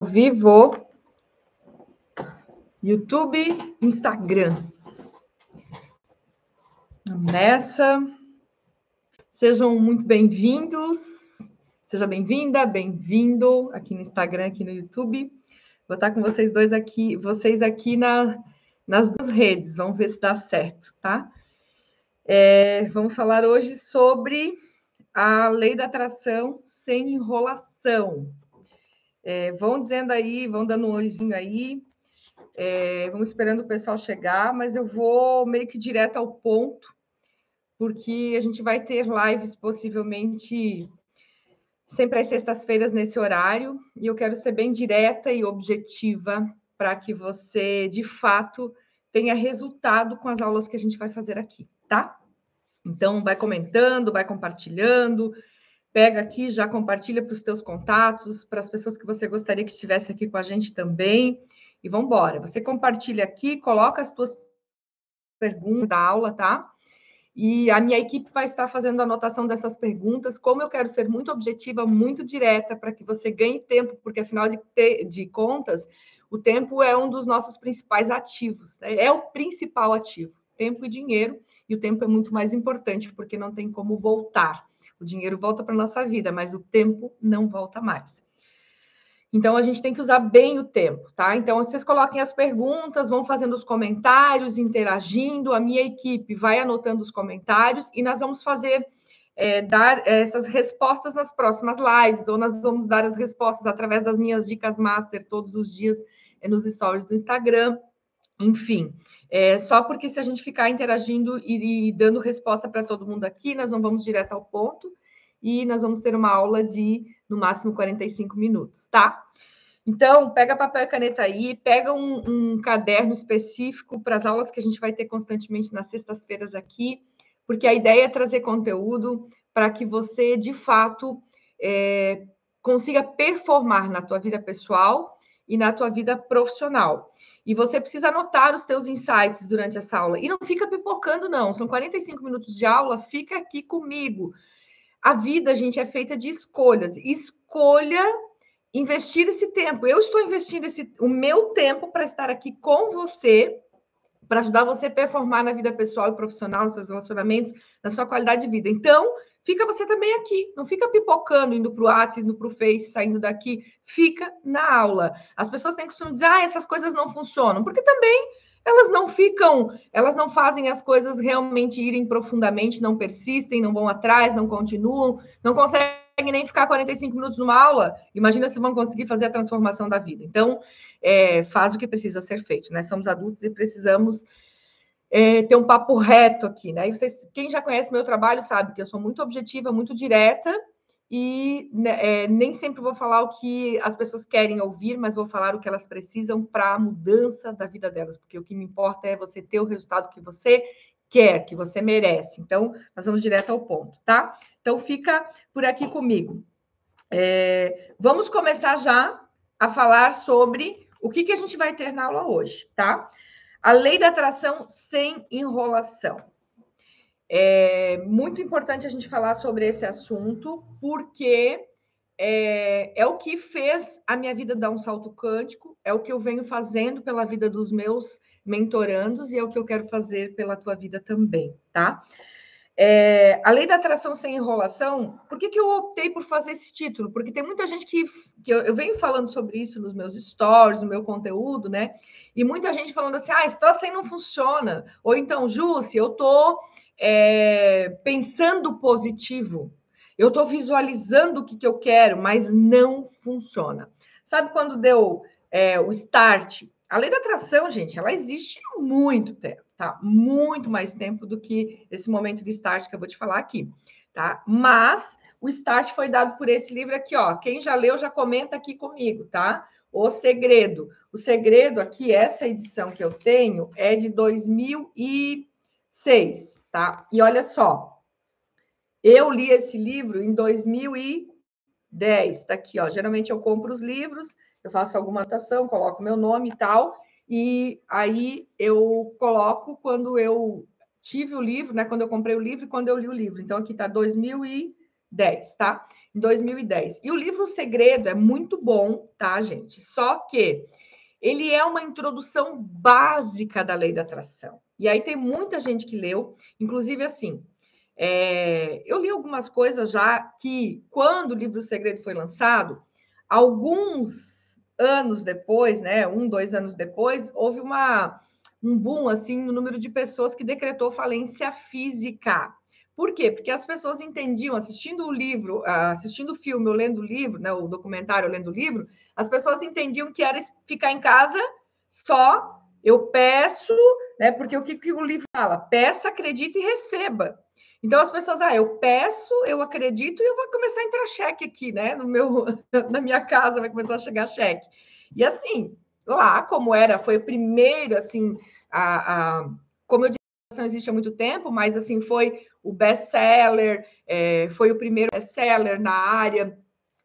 vivo, YouTube, Instagram. Nessa, sejam muito bem-vindos, seja bem-vinda, bem-vindo aqui no Instagram, aqui no YouTube. Vou estar com vocês dois aqui, vocês aqui na, nas duas redes, vamos ver se dá certo, tá? É, vamos falar hoje sobre a lei da atração sem enrolação. É, vão dizendo aí, vão dando um olhinho aí. É, vamos esperando o pessoal chegar, mas eu vou meio que direto ao ponto, porque a gente vai ter lives possivelmente sempre às sextas-feiras nesse horário, e eu quero ser bem direta e objetiva para que você, de fato, tenha resultado com as aulas que a gente vai fazer aqui, tá? Então, vai comentando, vai compartilhando, pega aqui, já compartilha para os teus contatos, para as pessoas que você gostaria que estivesse aqui com a gente também. E vamos embora. Você compartilha aqui, coloca as tuas perguntas da aula, tá? E a minha equipe vai estar fazendo a anotação dessas perguntas. Como eu quero ser muito objetiva, muito direta, para que você ganhe tempo, porque afinal de, ter, de contas, o tempo é um dos nossos principais ativos, né? é o principal ativo, tempo e dinheiro, e o tempo é muito mais importante, porque não tem como voltar. O dinheiro volta para nossa vida, mas o tempo não volta mais. Então, a gente tem que usar bem o tempo, tá? Então, vocês coloquem as perguntas, vão fazendo os comentários, interagindo, a minha equipe vai anotando os comentários e nós vamos fazer, é, dar essas respostas nas próximas lives, ou nós vamos dar as respostas através das minhas dicas master todos os dias é, nos stories do Instagram, enfim. É, só porque se a gente ficar interagindo e, e dando resposta para todo mundo aqui, nós não vamos direto ao ponto e nós vamos ter uma aula de, no máximo, 45 minutos, tá? Então, pega papel e caneta aí, pega um, um caderno específico para as aulas que a gente vai ter constantemente nas sextas-feiras aqui, porque a ideia é trazer conteúdo para que você, de fato, é, consiga performar na tua vida pessoal e na tua vida profissional. E você precisa anotar os teus insights durante essa aula. E não fica pipocando, não. São 45 minutos de aula, fica aqui comigo. A vida, gente, é feita de escolhas. Escolha investir esse tempo. Eu estou investindo esse, o meu tempo para estar aqui com você, para ajudar você a performar na vida pessoal e profissional, nos seus relacionamentos, na sua qualidade de vida. Então, fica você também aqui. Não fica pipocando, indo para o WhatsApp, indo para o Face, saindo daqui. Fica na aula. As pessoas têm costume dizer, ah, essas coisas não funcionam. Porque também elas não ficam, elas não fazem as coisas realmente irem profundamente, não persistem, não vão atrás, não continuam, não conseguem nem ficar 45 minutos numa aula. Imagina se vão conseguir fazer a transformação da vida. Então, é, faz o que precisa ser feito, né? Somos adultos e precisamos é, ter um papo reto aqui, né? E vocês, quem já conhece meu trabalho sabe que eu sou muito objetiva, muito direta e né, é, nem sempre vou falar o que as pessoas querem ouvir, mas vou falar o que elas precisam para a mudança da vida delas, porque o que me importa é você ter o resultado que você quer, que você merece. Então, nós vamos direto ao ponto, tá? Então, fica por aqui comigo. É, vamos começar já a falar sobre o que, que a gente vai ter na aula hoje, tá? A lei da atração sem enrolação. É muito importante a gente falar sobre esse assunto, porque é, é, o que fez a minha vida dar um salto quântico, é o que eu venho fazendo pela vida dos meus mentorandos e é o que eu quero fazer pela tua vida também, tá? É, a lei da atração sem enrolação, por que, que eu optei por fazer esse título? Porque tem muita gente que, que eu, eu, venho falando sobre isso nos meus stories, no meu conteúdo, né? E muita gente falando assim: ah, esse troço aí não funciona. Ou então, Jússi, eu tô é, pensando positivo, eu tô visualizando o que, que eu quero, mas não funciona. Sabe quando deu é, o start? A lei da atração, gente, ela existe há muito tempo tá? Muito mais tempo do que esse momento de start que eu vou te falar aqui, tá? Mas o start foi dado por esse livro aqui, ó. Quem já leu, já comenta aqui comigo, tá? O Segredo. O Segredo aqui, essa edição que eu tenho, é de 2006, tá? E olha só, eu li esse livro em 2010, tá aqui, ó. Geralmente eu compro os livros, eu faço alguma anotação, coloco meu nome e tal, e aí eu coloco quando eu tive o livro, né? Quando eu comprei o livro e quando eu li o livro. Então aqui está 2010, tá? em 2010. E o livro o Segredo é muito bom, tá, gente? Só que ele é uma introdução básica da lei da atração. E aí tem muita gente que leu, inclusive assim. É, eu li algumas coisas já que, quando o livro Segredo foi lançado, alguns anos depois, né, um, dois anos depois, houve uma, um boom assim no número de pessoas que decretou falência física. Por quê? Porque as pessoas entendiam, assistindo o livro, ah, assistindo o filme ou lendo o livro, né, o documentário ou lendo o livro, as pessoas entendiam que era ficar em casa só, eu peço, né, porque o que, que o livro fala? Peça, acredite e receba. Então as pessoas, ah, eu peço, eu acredito e eu vou começar a entrar cheque aqui, né? No meu, na minha casa vai começar a chegar cheque. E assim, lá como era, foi o primeiro, assim, a, a como eu disse, existe há muito tempo, mas assim foi o best-seller, é, foi o primeiro best-seller na área.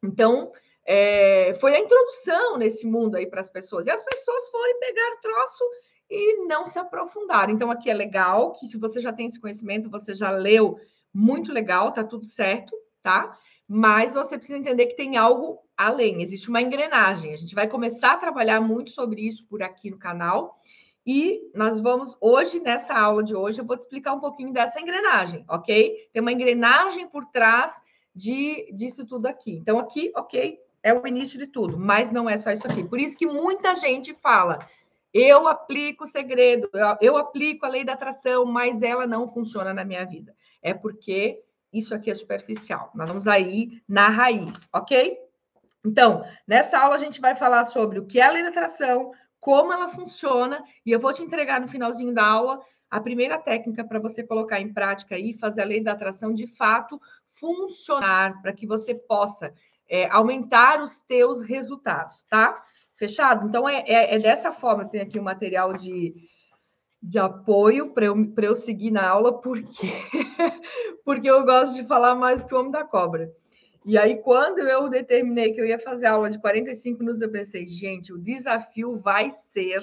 Então, é, foi a introdução nesse mundo aí para as pessoas. E as pessoas foram pegar o troço e não se aprofundaram. Então, aqui é legal que se você já tem esse conhecimento, você já leu, muito legal, tá tudo certo, tá? Mas você precisa entender que tem algo além, existe uma engrenagem. A gente vai começar a trabalhar muito sobre isso por aqui no canal. E nós vamos hoje, nessa aula de hoje, eu vou te explicar um pouquinho dessa engrenagem, ok? Tem uma engrenagem por trás de, disso tudo aqui. Então, aqui, ok, é o início de tudo, mas não é só isso aqui. Por isso que muita gente fala: eu aplico o segredo, eu, eu aplico a lei da atração, mas ela não funciona na minha vida. É porque isso aqui é superficial. Nós vamos aí na raiz, ok? Então, nessa aula a gente vai falar sobre o que é a lei da atração, como ela funciona, e eu vou te entregar no finalzinho da aula a primeira técnica para você colocar em prática e fazer a lei da atração de fato funcionar, para que você possa é, aumentar os teus resultados, tá? Fechado? Então, é, é, é dessa forma. Eu tenho aqui o um material de, de apoio para eu, eu seguir na aula, porque, porque eu gosto de falar mais que o homem da cobra. E aí, quando eu determinei que eu ia fazer aula de 45 minutos, eu pensei, gente, o desafio vai ser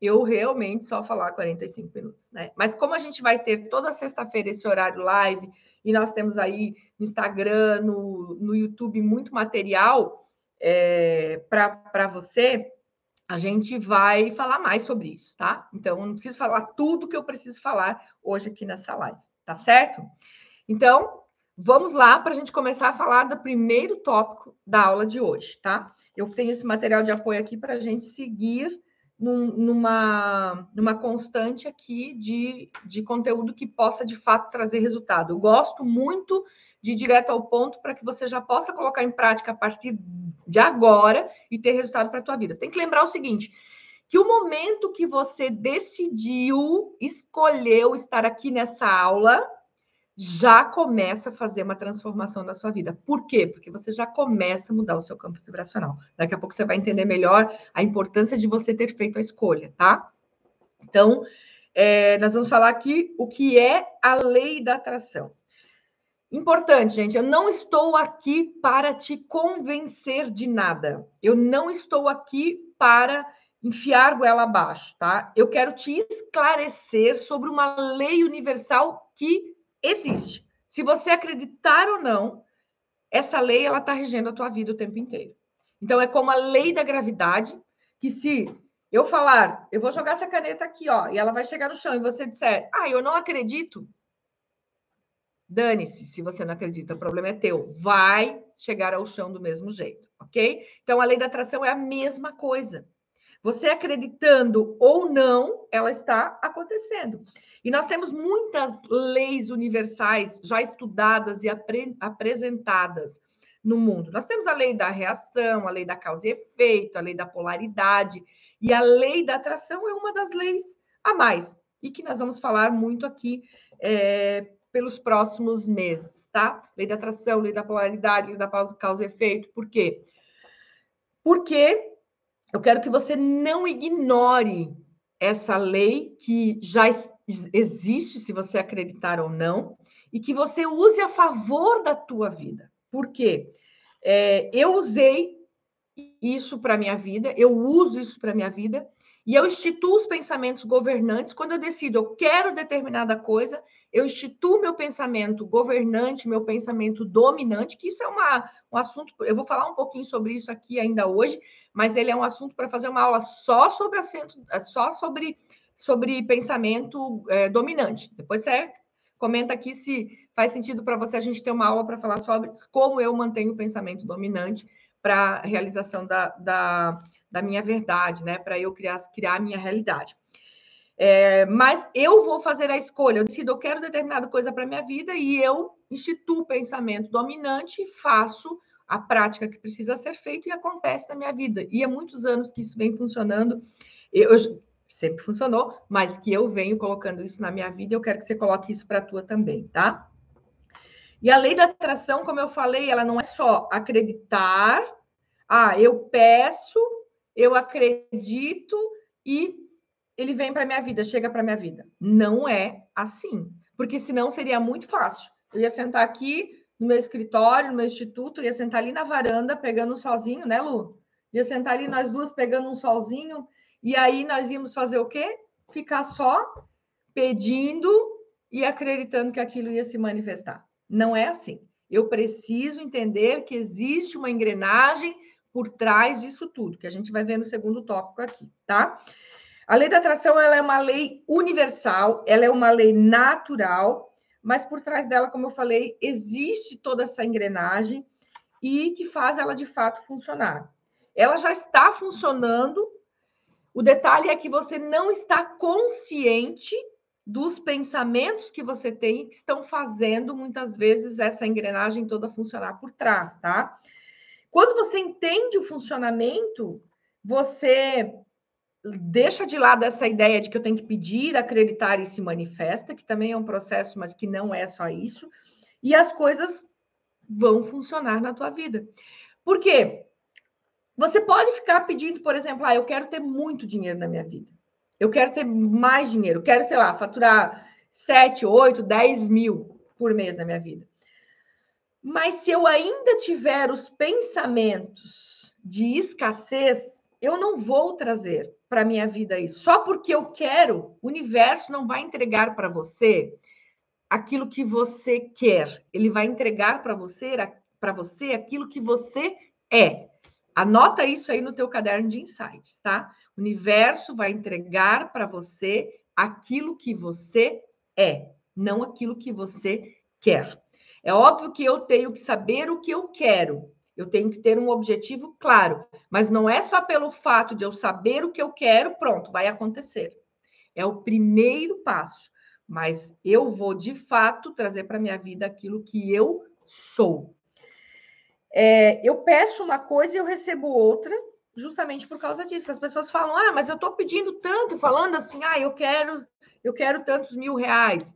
eu realmente só falar 45 minutos, né? Mas como a gente vai ter toda sexta-feira esse horário live, e nós temos aí no Instagram, no, no YouTube, muito material, é, para você, a gente vai falar mais sobre isso, tá? Então, eu não preciso falar tudo que eu preciso falar hoje aqui nessa live, tá certo? Então, vamos lá para a gente começar a falar do primeiro tópico da aula de hoje, tá? Eu tenho esse material de apoio aqui para a gente seguir num, numa, numa constante aqui de, de conteúdo que possa de fato trazer resultado. Eu gosto muito de ir direto ao ponto para que você já possa colocar em prática a partir de agora e ter resultado para a tua vida. Tem que lembrar o seguinte, que o momento que você decidiu, escolheu estar aqui nessa aula, já começa a fazer uma transformação na sua vida. Por quê? Porque você já começa a mudar o seu campo vibracional. Daqui a pouco você vai entender melhor a importância de você ter feito a escolha, tá? Então, é, nós vamos falar aqui o que é a lei da atração. Importante, gente, eu não estou aqui para te convencer de nada. Eu não estou aqui para enfiar goela abaixo, tá? Eu quero te esclarecer sobre uma lei universal que existe. Se você acreditar ou não, essa lei ela está regendo a tua vida o tempo inteiro. Então é como a lei da gravidade, que se eu falar, eu vou jogar essa caneta aqui, ó, e ela vai chegar no chão e você disser, ah, eu não acredito, Dane-se, se você não acredita, o problema é teu. Vai chegar ao chão do mesmo jeito, ok? Então, a lei da atração é a mesma coisa. Você acreditando ou não, ela está acontecendo. E nós temos muitas leis universais já estudadas e apre apresentadas no mundo. Nós temos a lei da reação, a lei da causa e efeito, a lei da polaridade, e a lei da atração é uma das leis a mais, e que nós vamos falar muito aqui é, pelos próximos meses, tá? Lei da atração, lei da polaridade, lei da causa e efeito. Por quê? Porque eu quero que você não ignore essa lei que já existe, se você acreditar ou não, e que você use a favor da tua vida. Por quê? É, eu usei isso para minha vida, eu uso isso para minha vida, e eu instituo os pensamentos governantes quando eu decido, eu quero determinada coisa, eu instituo meu pensamento governante, meu pensamento dominante, que isso é uma, um assunto, eu vou falar um pouquinho sobre isso aqui ainda hoje, mas ele é um assunto para fazer uma aula só sobre assento, só sobre, sobre pensamento é, dominante. Depois você comenta aqui se faz sentido para você a gente ter uma aula para falar sobre como eu mantenho o pensamento dominante para a realização da, da, da, minha verdade, né? Para eu criar, criar a minha realidade. É, mas eu vou fazer a escolha, eu decido, eu quero determinada coisa para minha vida e eu instituo o pensamento dominante e faço a prática que precisa ser feita e acontece na minha vida. E há muitos anos que isso vem funcionando. Eu, sempre funcionou, mas que eu venho colocando isso na minha vida, eu quero que você coloque isso para a tua também, tá? E a lei da atração, como eu falei, ela não é só acreditar, ah, eu peço, eu acredito e ele vem para minha vida, chega para minha vida. Não é assim, porque senão seria muito fácil. Eu ia sentar aqui no meu escritório, no meu instituto, ia sentar ali na varanda pegando um solzinho, né, Lu? Ia sentar ali nós duas pegando um solzinho, e aí nós íamos fazer o quê? Ficar só pedindo e acreditando que aquilo ia se manifestar. Não é assim. Eu preciso entender que existe uma engrenagem por trás disso tudo, que a gente vai ver no segundo tópico aqui, tá? A lei da atração ela é uma lei universal, ela é uma lei natural, mas por trás dela, como eu falei, existe toda essa engrenagem e que faz ela de fato funcionar. Ela já está funcionando. O detalhe é que você não está consciente dos pensamentos que você tem que estão fazendo muitas vezes essa engrenagem toda funcionar por trás, tá? Quando você entende o funcionamento, você deixa de lado essa ideia de que eu tenho que pedir, acreditar e se manifesta, que também é um processo, mas que não é só isso, e as coisas vão funcionar na tua vida. Por quê? Você pode ficar pedindo, por exemplo, ah, eu quero ter muito dinheiro na minha vida. Eu quero ter mais dinheiro, quero, sei lá, faturar 7, 8, 10 mil por mês na minha vida. Mas se eu ainda tiver os pensamentos de escassez, eu não vou trazer para minha vida isso. Só porque eu quero, o universo não vai entregar para você aquilo que você quer. Ele vai entregar para você para você aquilo que você é. Anota isso aí no teu caderno de insights, tá? O universo vai entregar para você aquilo que você é, não aquilo que você quer. É óbvio que eu tenho que saber o que eu quero. Eu tenho que ter um objetivo claro, mas não é só pelo fato de eu saber o que eu quero, pronto, vai acontecer. É o primeiro passo, mas eu vou de fato trazer para minha vida aquilo que eu sou. É, eu peço uma coisa e eu recebo outra, justamente por causa disso. As pessoas falam: "Ah, mas eu estou pedindo tanto", falando assim: "Ah, eu quero, eu quero tantos mil reais".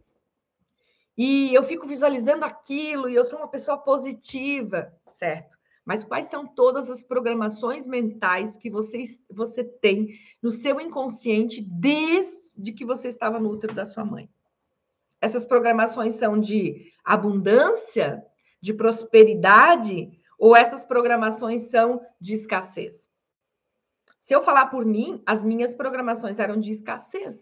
E eu fico visualizando aquilo e eu sou uma pessoa positiva, certo? Mas quais são todas as programações mentais que você, você tem no seu inconsciente desde que você estava no útero da sua mãe? Essas programações são de abundância, de prosperidade, ou essas programações são de escassez? Se eu falar por mim, as minhas programações eram de escassez.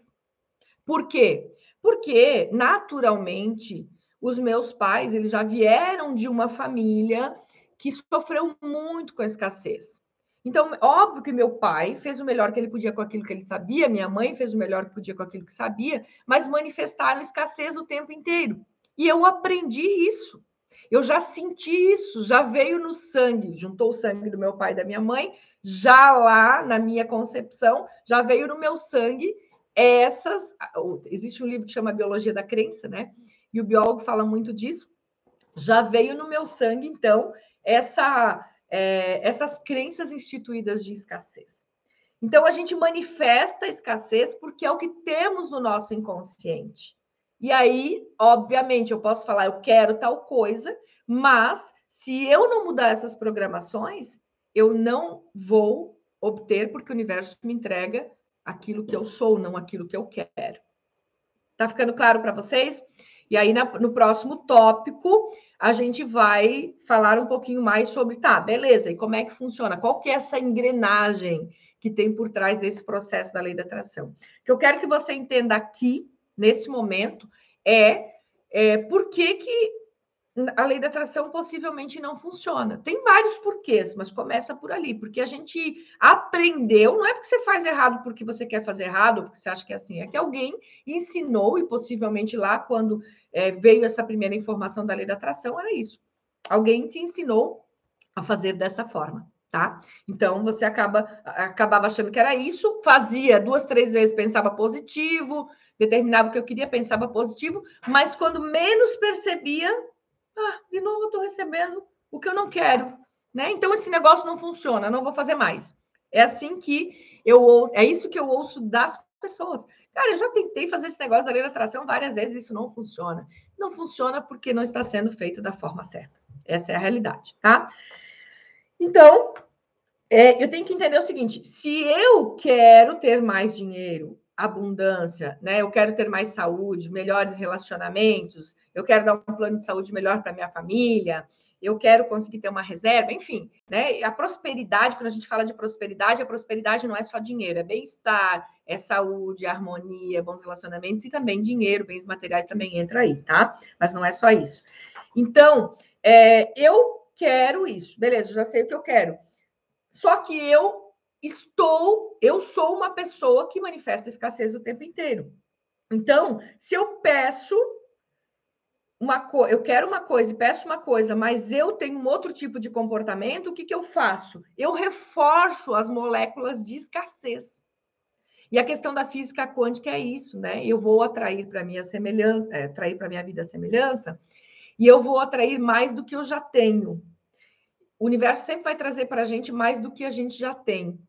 Por quê? Porque, naturalmente, os meus pais, eles já vieram de uma família que sofreu muito com a escassez. Então, óbvio que meu pai fez o melhor que ele podia com aquilo que ele sabia, minha mãe fez o melhor que podia com aquilo que sabia, mas manifestaram escassez o tempo inteiro. E eu aprendi isso. Eu já senti isso, já veio no sangue, juntou o sangue do meu pai e da minha mãe, já lá na minha concepção, já veio no meu sangue essas. Existe um livro que chama Biologia da Crença, né? E o biólogo fala muito disso. Já veio no meu sangue, então, essa, é, essas crenças instituídas de escassez. Então, a gente manifesta a escassez porque é o que temos no nosso inconsciente. E aí, obviamente, eu posso falar, eu quero tal coisa, mas se eu não mudar essas programações, eu não vou obter, porque o universo me entrega aquilo que eu sou, não aquilo que eu quero. Tá ficando claro para vocês? E aí, na, no próximo tópico, a gente vai falar um pouquinho mais sobre, tá, beleza, e como é que funciona? Qual que é essa engrenagem que tem por trás desse processo da lei da atração? O que eu quero que você entenda aqui nesse momento é é, por que, que a lei da atração possivelmente não funciona. Tem vários porquês, mas começa por ali, porque a gente aprendeu, não é porque você faz errado porque você quer fazer errado, porque você acha que é assim, é que alguém ensinou, e possivelmente lá, quando é, veio essa primeira informação da lei da atração, era isso. Alguém te ensinou a fazer dessa forma, tá? Então você acaba acabava achando que era isso, fazia duas, três vezes, pensava positivo, determinava o que eu queria, pensava positivo, mas quando menos percebia, ah, de novo estou recebendo o que eu não quero, né? Então esse negócio não funciona, não vou fazer mais. É assim que eu ouço, é isso que eu ouço das pessoas. Cara, eu já tentei fazer esse negócio da lei da atração várias vezes, isso não funciona. Não funciona porque não está sendo feito da forma certa. Essa é a realidade, tá? Então, é, eu tenho que entender o seguinte: se eu quero ter mais dinheiro, abundância, né? Eu quero ter mais saúde, melhores relacionamentos, eu quero dar um plano de saúde melhor para minha família, eu quero conseguir ter uma reserva, enfim, né? A prosperidade, quando a gente fala de prosperidade, a prosperidade não é só dinheiro, é bem-estar, é saúde, harmonia, bons relacionamentos e também dinheiro, bens materiais também entra aí, tá? Mas não é só isso. Então, é, eu quero isso, beleza, já sei o que eu quero. Só que eu estou, eu sou uma pessoa que manifesta escassez o tempo inteiro. Então, se eu peço uma coisa, eu quero uma coisa e peço uma coisa, mas eu tenho um outro tipo de comportamento, o que, que eu faço? Eu reforço as moléculas de escassez. E a questão da física quântica é isso, né? Eu vou atrair para minha semelhança, é, atrair para minha vida a semelhança, e eu vou atrair mais do que eu já tenho. O universo sempre vai trazer para a gente mais do que a gente já tem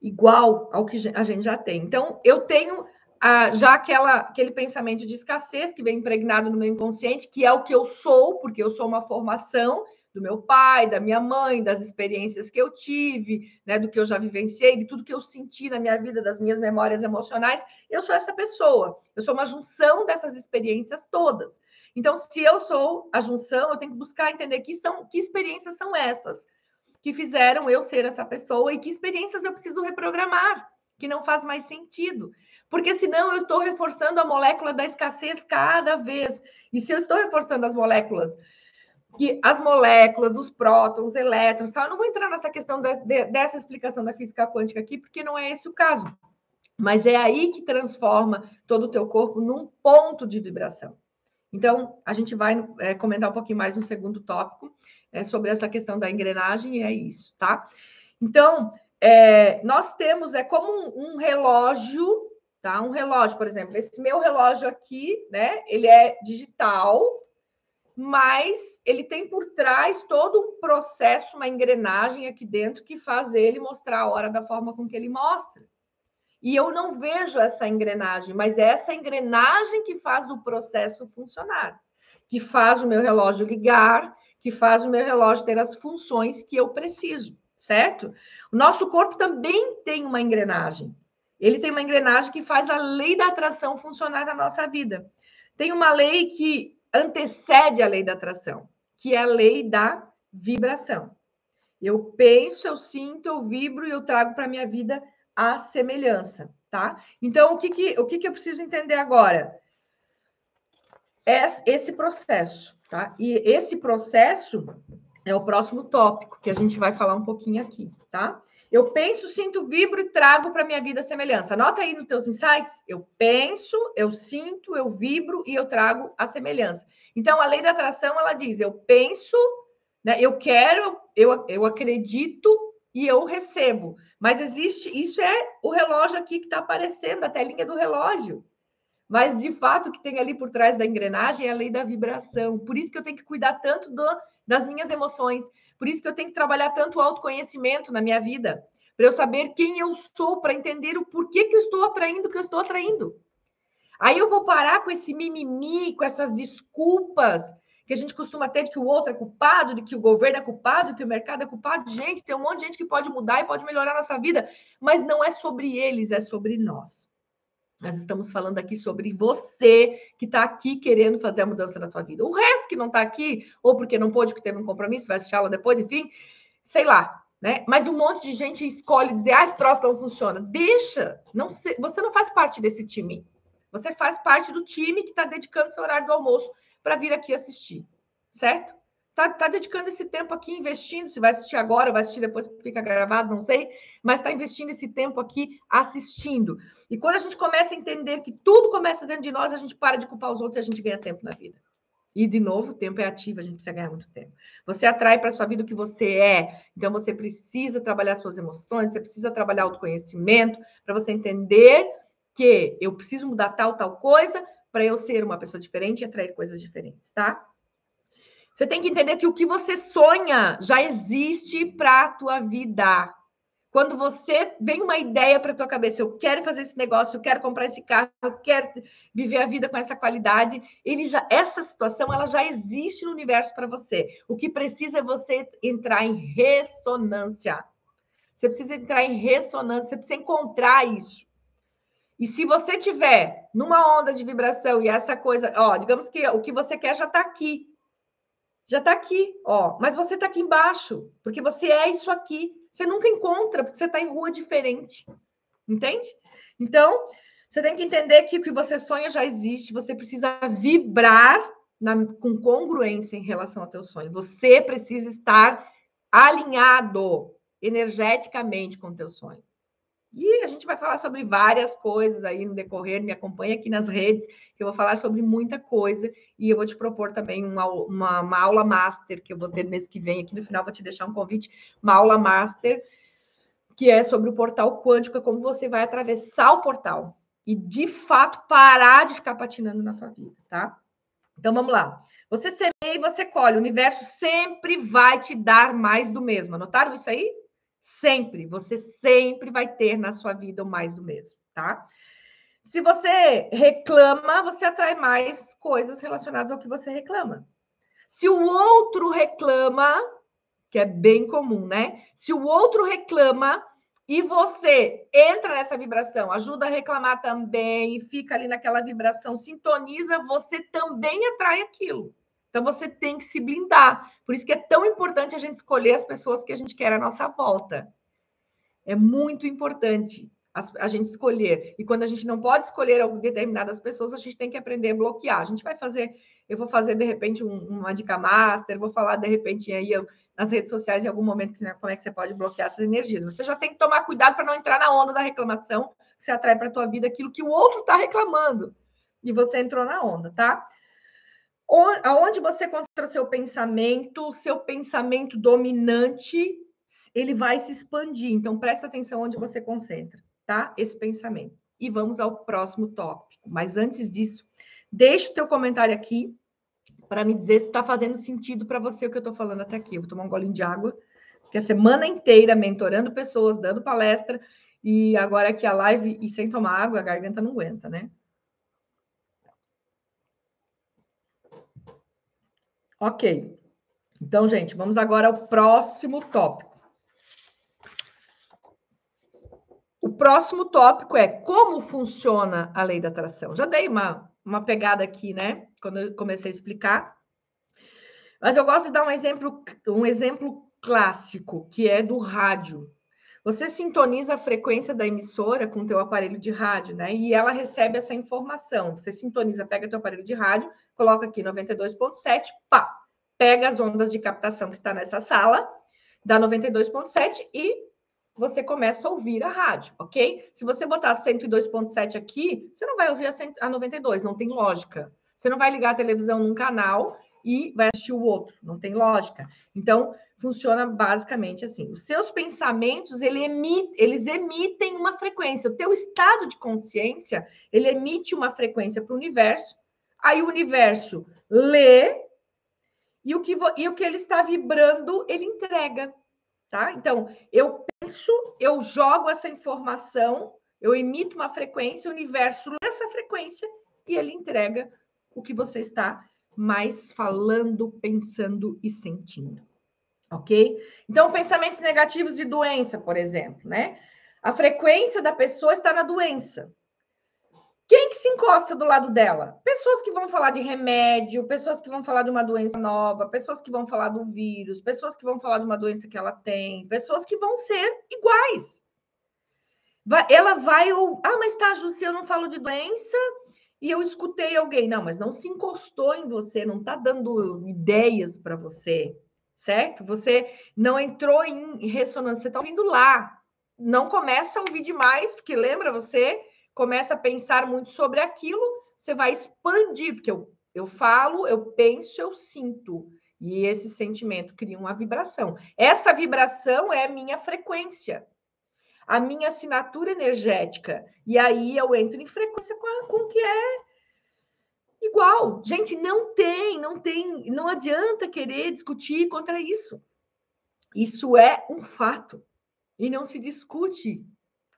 igual ao que a gente já tem. Então, eu tenho ah, já aquela, aquele pensamento de escassez que vem impregnado no meu inconsciente, que é o que eu sou, porque eu sou uma formação do meu pai, da minha mãe, das experiências que eu tive, né, do que eu já vivenciei, de tudo que eu senti na minha vida, das minhas memórias emocionais. Eu sou essa pessoa. Eu sou uma junção dessas experiências todas. Então, se eu sou a junção, eu tenho que buscar entender que são que experiências são essas que fizeram eu ser essa pessoa e que experiências eu preciso reprogramar, que não faz mais sentido. Porque senão eu estou reforçando a molécula da escassez cada vez. E se eu estou reforçando as moléculas, que as moléculas, os prótons, elétrons, tal, eu não vou entrar nessa questão de, de, dessa explicação da física quântica aqui, porque não é esse o caso. Mas é aí que transforma todo o teu corpo num ponto de vibração. Então, a gente vai é, comentar um pouquinho mais no segundo tópico, é, sobre essa questão da engrenagem, e é isso, tá? Então, é, nós temos, é como um, um, relógio, tá? Um relógio, por exemplo, esse meu relógio aqui, né? Ele é digital, mas ele tem por trás todo um processo, uma engrenagem aqui dentro que faz ele mostrar a hora da forma com que ele mostra. E eu não vejo essa engrenagem, mas é essa engrenagem que faz o processo funcionar, que faz o meu relógio ligar, que faz o meu relógio ter as funções que eu preciso, certo? O nosso corpo também tem uma engrenagem. Ele tem uma engrenagem que faz a lei da atração funcionar na nossa vida. Tem uma lei que antecede a lei da atração, que é a lei da vibração. Eu penso, eu sinto, eu vibro e eu trago para minha vida a semelhança, tá? Então, o que que, o que que eu preciso entender agora? É esse processo. Tá? E esse processo é o próximo tópico que a gente vai falar um pouquinho aqui, tá? Eu penso, sinto, vibro e trago para minha vida semelhança. Anota aí nos teus insights. Eu penso, eu sinto, eu vibro e eu trago a semelhança. Então, a lei da atração, ela diz: eu penso, né, eu quero, eu, eu acredito e eu recebo. Mas existe, isso é o relógio aqui que está aparecendo, a telinha do relógio. Mas, de fato, o que tem ali por trás da engrenagem é a lei da vibração. Por isso que eu tenho que cuidar tanto do, das minhas emoções. Por isso que eu tenho que trabalhar tanto o autoconhecimento na minha vida. Para eu saber quem eu sou, para entender o porquê que eu estou atraindo o que eu estou atraindo. Aí eu vou parar com esse mimimi, com essas desculpas que a gente costuma ter de que o outro é culpado, de que o governo é culpado, de que o mercado é culpado. Gente, tem um monte de gente que pode mudar e pode melhorar a nossa vida, mas não é sobre eles, é sobre nós. Nós estamos falando aqui sobre você que está aqui querendo fazer a mudança na tua vida. O resto que não está aqui, ou porque não pôde, porque teve um compromisso, vai assistir aula depois, enfim, sei lá, né? Mas um monte de gente escolhe dizer, ah, esse troço não funciona. Deixa, não se... você não faz parte desse time. Você faz parte do time que está dedicando seu horário do almoço para vir aqui assistir, certo? Tá, tá, dedicando esse tempo aqui, investindo. Se vai assistir agora, vai assistir depois que fica gravado, não sei. Mas está investindo esse tempo aqui assistindo. E quando a gente começa a entender que tudo começa dentro de nós, a gente para de culpar os outros e a gente ganha tempo na vida. E, de novo, o tempo é ativo, a gente precisa ganhar muito tempo. Você atrai para sua vida o que você é. Então, você precisa trabalhar suas emoções, você precisa trabalhar autoconhecimento para você entender que eu preciso mudar tal, tal coisa para eu ser uma pessoa diferente e atrair coisas diferentes, tá? Você tem que entender que o que você sonha já existe para a tua vida. Quando você vem uma ideia para tua cabeça, eu quero fazer esse negócio, eu quero comprar esse carro, eu quero viver a vida com essa qualidade, ele já essa situação ela já existe no universo para você. O que precisa é você entrar em ressonância. Você precisa entrar em ressonância, você precisa encontrar isso. E se você tiver numa onda de vibração e essa coisa, ó, digamos que o que você quer já está aqui já está aqui, ó. Mas você está aqui embaixo, porque você é isso aqui. Você nunca encontra, porque você está em rua diferente. Entende? Então, você tem que entender que o que você sonha já existe. Você precisa vibrar na, com congruência em relação ao teu sonho. Você precisa estar alinhado energeticamente com o teu sonho. E a gente vai falar sobre várias coisas aí no decorrer. Me acompanha aqui nas redes, que eu vou falar sobre muita coisa. E eu vou te propor também uma, uma, uma aula master que eu vou ter mês que vem. Aqui no final, vou te deixar um convite, uma aula master, que é sobre o portal quântico, é como você vai atravessar o portal e, de fato, parar de ficar patinando na tua vida, tá? Então, vamos lá. Você semeia e você colhe. O universo sempre vai te dar mais do mesmo. Anotaram isso aí? Sempre, você sempre vai ter na sua vida o mais do mesmo, tá? Se você reclama, você atrai mais coisas relacionadas ao que você reclama. Se o outro reclama, que é bem comum, né? Se o outro reclama e você entra nessa vibração, ajuda a reclamar também fica ali naquela vibração, sintoniza, você também atrai aquilo. Então você tem que se blindar. Por isso que é tão importante a gente escolher as pessoas que a gente quer à nossa volta. É muito importante a, gente escolher. E quando a gente não pode escolher determinadas pessoas, a gente tem que aprender a bloquear. A gente vai fazer, eu vou fazer de repente um, uma dica master, vou falar de repente aí nas redes sociais em algum momento né, como é que você pode bloquear essas energias. Você já tem que tomar cuidado para não entrar na onda da reclamação, você atrai para a tua vida aquilo que o outro está reclamando. E você entrou na onda, tá? Aonde você concentra seu pensamento, seu pensamento dominante, ele vai se expandir. Então, presta atenção onde você concentra, tá? Esse pensamento. E vamos ao próximo tópico. Mas antes disso, deixa o teu comentário aqui para me dizer se está fazendo sentido para você o que eu estou falando até aqui. Eu vou tomar um golinho de água, porque a semana inteira mentorando pessoas, dando palestra, e agora aqui a live e sem tomar água, a garganta não aguenta, né? Ok. Então, gente, vamos agora ao próximo tópico. O próximo tópico é como funciona a lei da atração. Já dei uma, uma pegada aqui, né? Quando eu comecei a explicar. Mas eu gosto de dar um exemplo, um exemplo clássico, que é do rádio. Você sintoniza a frequência da emissora com o teu aparelho de rádio, né? E ela recebe essa informação. Você sintoniza, pega teu aparelho de rádio, coloca aqui 92.7, pá, pega as ondas de captação que está nessa sala, dá 92.7 e você começa a ouvir a rádio, ok? Se você botar 102.7 aqui, você não vai ouvir a 92, não tem lógica. Você não vai ligar a televisão num canal e vai assistir o outro, não tem lógica. Então, funciona basicamente assim. Os seus pensamentos, ele emite, eles emitem uma frequência. O teu estado de consciência, ele emite uma frequência para o universo. Aí o universo lê e o, que, e o que ele está vibrando, ele entrega, tá? Então, eu penso, eu jogo essa informação, eu emito uma frequência, o universo lê essa frequência e ele entrega o que você está mais falando, pensando e sentindo. Ok? Então, pensamentos negativos de doença, por exemplo, né? A frequência da pessoa está na doença. Quem que se encosta do lado dela? Pessoas que vão falar de remédio, pessoas que vão falar de uma doença nova, pessoas que vão falar do vírus, pessoas que vão falar de uma doença que ela tem, pessoas que vão ser iguais. Ela vai. Ah, mas tá, se eu não falo de doença, e eu escutei alguém, não, mas não se encostou em você, não está dando ideias para você, certo? Você não entrou em ressonância, você está ouvindo lá. Não começa a ouvir demais, porque lembra, você começa a pensar muito sobre aquilo, você vai expandir, porque eu, eu falo, eu penso, eu sinto. E esse sentimento cria uma vibração. Essa vibração é a minha frequência a minha assinatura energética. E aí eu entro em frequência com, o que é igual. Gente, não tem, não tem, não adianta querer discutir contra isso. Isso é um fato. E não se discute